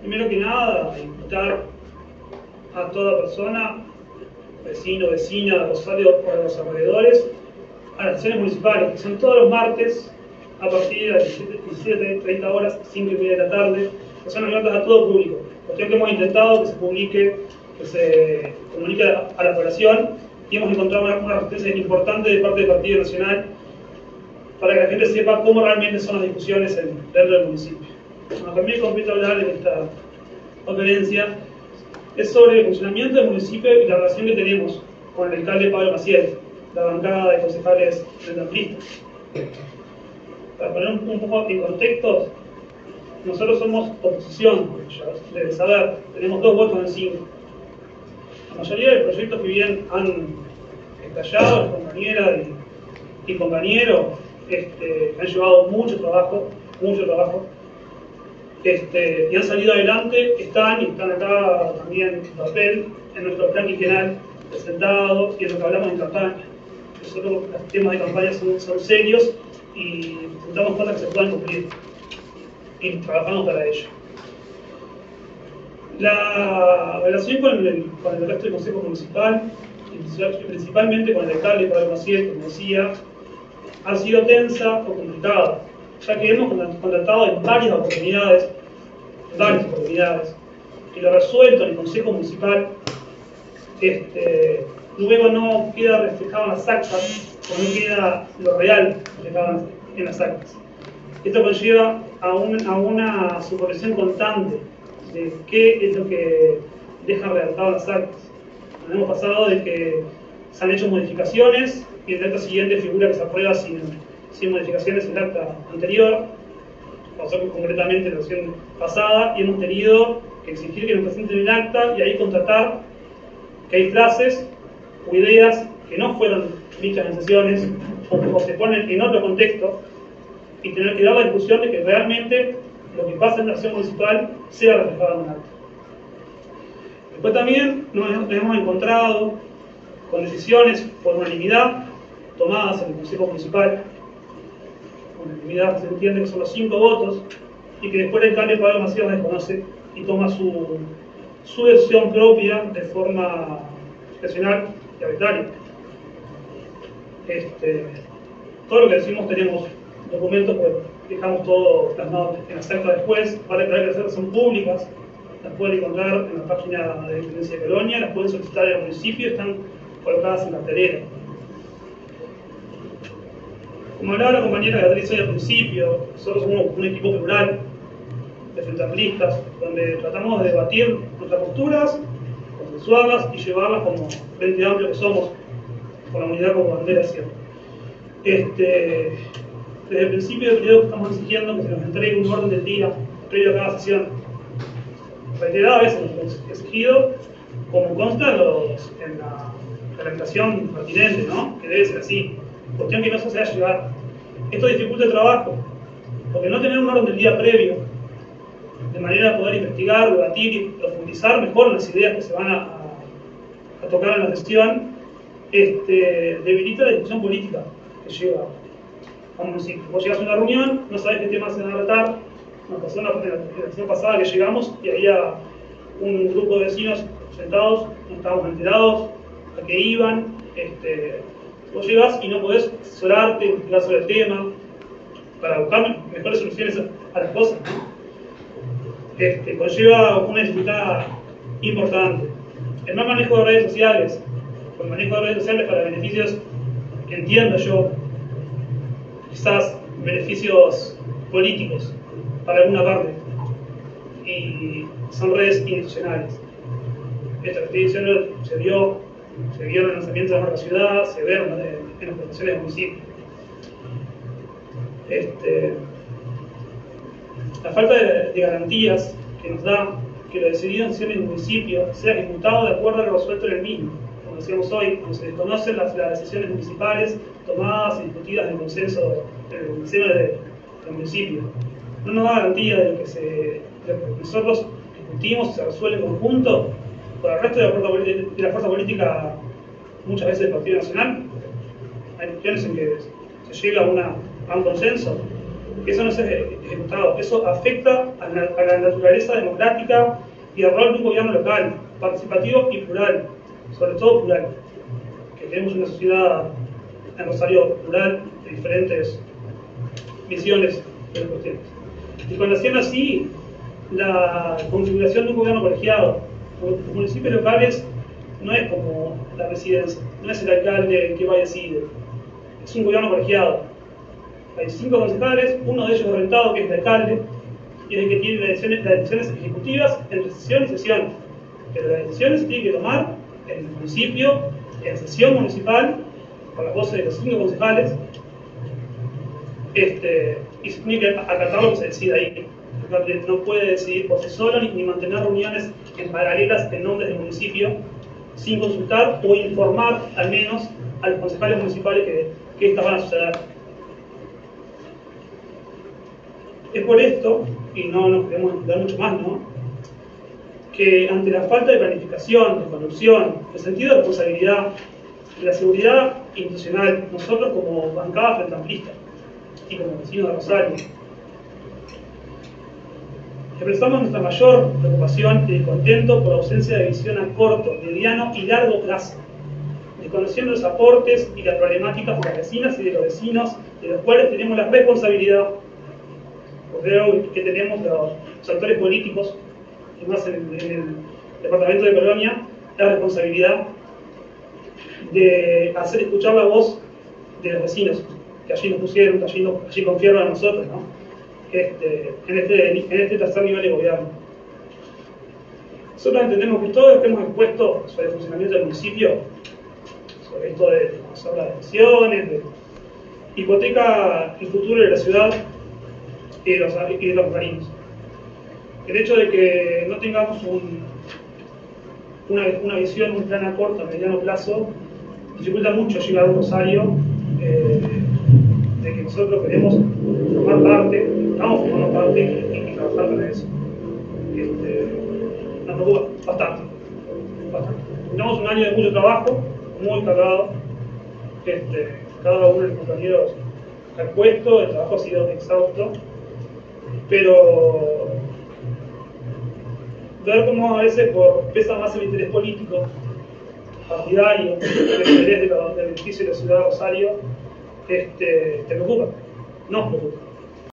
Primero que nada, invitar a toda persona, vecino, vecina Rosario o de los alrededores, a las sesiones municipales, que son todos los martes a partir de las 17.30 horas, 5 y media de la tarde, que son abiertas a todo público. Cuestión que hemos intentado que se publique, que se comunique a la población y hemos encontrado una, una resistencia importante de parte del Partido Nacional para que la gente sepa cómo realmente son las discusiones dentro del municipio. Que me compete hablar en esta conferencia es sobre el funcionamiento del municipio y la relación que tenemos con el alcalde Pablo Maciel, la bancada de concejales rendamplistas. Para poner un, poco en contexto, nosotros somos oposición, ya deben saber, tenemos dos votos en cinco. La mayoría de proyectos que bien han estallado, compañeras y, y compañeros, este, han llevado mucho trabajo, mucho trabajo, este, y han salido adelante, están y están acá también en papel, en nuestro plan quinquenal presentado y en lo que hablamos en campaña. Nosotros los temas de campaña son, serios y presentamos cosas que se puedan cumplir y trabajamos para ello. La relación con el, con el resto del Consejo Municipal, principalmente con el alcalde Pablo Maciel, como decía, ha sido tensa o complicada, ya que hemos contactado en varias oportunidades, varias oportunidades, y lo resuelto en el Consejo Municipal, este, luego no queda reflejado en las actas, o no queda lo real reflejado en las actas. Esto conlleva a, un, a una supervisión constante de qué es lo que deja redactado las actas. Nos hemos pasado de que se han hecho modificaciones y el acta siguiente figura que se aprueba sin, sin modificaciones en el acta anterior, pasó concretamente en la sesión pasada, y hemos tenido que exigir que nos presenten el acta y ahí contratar que hay frases o ideas que no fueron dichas en sesiones o que se ponen en otro contexto y tener que dar la discusión de que realmente lo que pasa en la acción municipal sea reflejado en un acta. Después también nos hemos encontrado con decisiones por unanimidad tomadas en el Consejo Municipal, con unanimidad se entiende que son los cinco votos, y que después el alcalde Pablo Macías desconoce y toma su, su decisión propia de forma excepcional y arbitraria. Este, todo lo que decimos tenemos documentos, pues dejamos todo plasmado en las actas después, aclarar que las son públicas, las pueden encontrar en la página de la Intendencia de Colonia, las pueden solicitar al municipio, están colocadas en la cartelera. Como hablaba la compañera Beatriz hoy al principio, nosotros somos un equipo plural de frente donde tratamos de debatir nuestras posturas, consensuarlas y llevarlas como frente amplio que somos, con la unidad como bandera siempre. Este, desde el principio del periodo estamos exigiendo que se nos entregue un orden del día previo a cada sesión. Reiteradas veces hemos exigido, como consta en la reglamentación pertinente, ¿no? que debe ser así. Cuestión que no se hace llevar. Esto dificulta el trabajo, porque no tener un orden del día previo, de manera de poder investigar, debatir y profundizar mejor las ideas que se van a, a, tocar en la sesión, este, debilita la discusión política que lleva Vamos a decir, vos llegas a una reunión, no sabes qué temas se van a tratar. Nos pasó en la pasada que llegamos y había un grupo de vecinos sentados, no estábamos enterados a qué iban. Este, vos llegas y no podés asesorarte, investigar sobre el tema, para buscar mejores soluciones a, las cosas. Este, conlleva una dificultad importante. El mal manejo de redes sociales, el manejo de redes sociales para beneficios, entiendo yo, quizás beneficios políticos para alguna parte y son redes institucionales. Esta estoy se vio, se vio el lanzamiento de la ciudad, se ve en, las presentaciones del municipio. Este, la falta de, garantías que nos da que lo decidido en el municipio sea ejecutado de acuerdo a lo resuelto en el mismo decíamos hoy, cuando se desconocen las, decisiones municipales tomadas y discutidas en consenso en el del municipio. No nos da garantía de que, se, nosotros discutimos se resuelve en conjunto con el resto de la, fuerza, de la fuerza política, muchas veces del Partido Nacional. Hay cuestiones en que se llega a, una, a un consenso, eso no es ejecutado. Eso afecta a la, a la naturaleza democrática y al rol de un gobierno local, participativo y plural, sobre todo plural, que tenemos una sociedad en Rosario plural de diferentes visiones de las cuestiones. Y conociendo así la configuración de un gobierno colegiado, los municipios locales no es como la residencia, no es el alcalde que va a decidir, es un gobierno colegiado. Hay cinco concejales, uno de ellos rentado, que es el alcalde, y es el que tiene las decisiones, las decisiones ejecutivas entre sesión y sesión. Pero las decisiones se tienen que tomar en el municipio, en sesión municipal, con las voces de los cinco concejales, este, y se tiene que acatar lo que se decida ahí. El alcalde no puede decidir por sí solo ni mantener reuniones en paralelas en nombre del municipio sin consultar o informar al menos a los concejales municipales que, que estas van a suceder. Es por esto, y no nos queremos explicar mucho más, ¿no? que ante la falta de planificación, de conducción, de sentido de responsabilidad, de la seguridad institucional, nosotros como bancada frente amplista y como vecinos de Rosario, expresamos nuestra mayor preocupación y descontento por la ausencia de visión a corto, mediano y largo plazo, desconociendo los aportes y las problemáticas de las vecinas y de los vecinos, de los cuales tenemos la responsabilidad, creo que tenemos los, actores políticos, y más en, el departamento de Colonia, la responsabilidad de hacer escuchar la voz de los vecinos, que allí nos pusieron, que allí, allí confiaron a nosotros, ¿no? Este, en, este, en este tercer nivel de gobierno. Nosotros entendemos que todo lo que hemos expuesto sobre el funcionamiento del municipio, sobre esto de las habla de hipoteca el futuro de la ciudad y de los, y. El hecho de que no tengamos un, una, una, visión, un plan a corto, a mediano plazo, dificulta mucho llegar a un Rosario eh, de que nosotros queremos formar parte, estamos formando parte y, trabajar para eso. Este, nos preocupa bastante, bastante. Tenemos un año de mucho trabajo, muy cargado. Este, cada uno de los compañeros ha puesto, el trabajo ha sido exhausto, pero ver cómo a veces por, pesa más el interés político, partidario, el interés de la, del beneficio de la ciudad de Rosario, este, te preocupa, nos preocupa.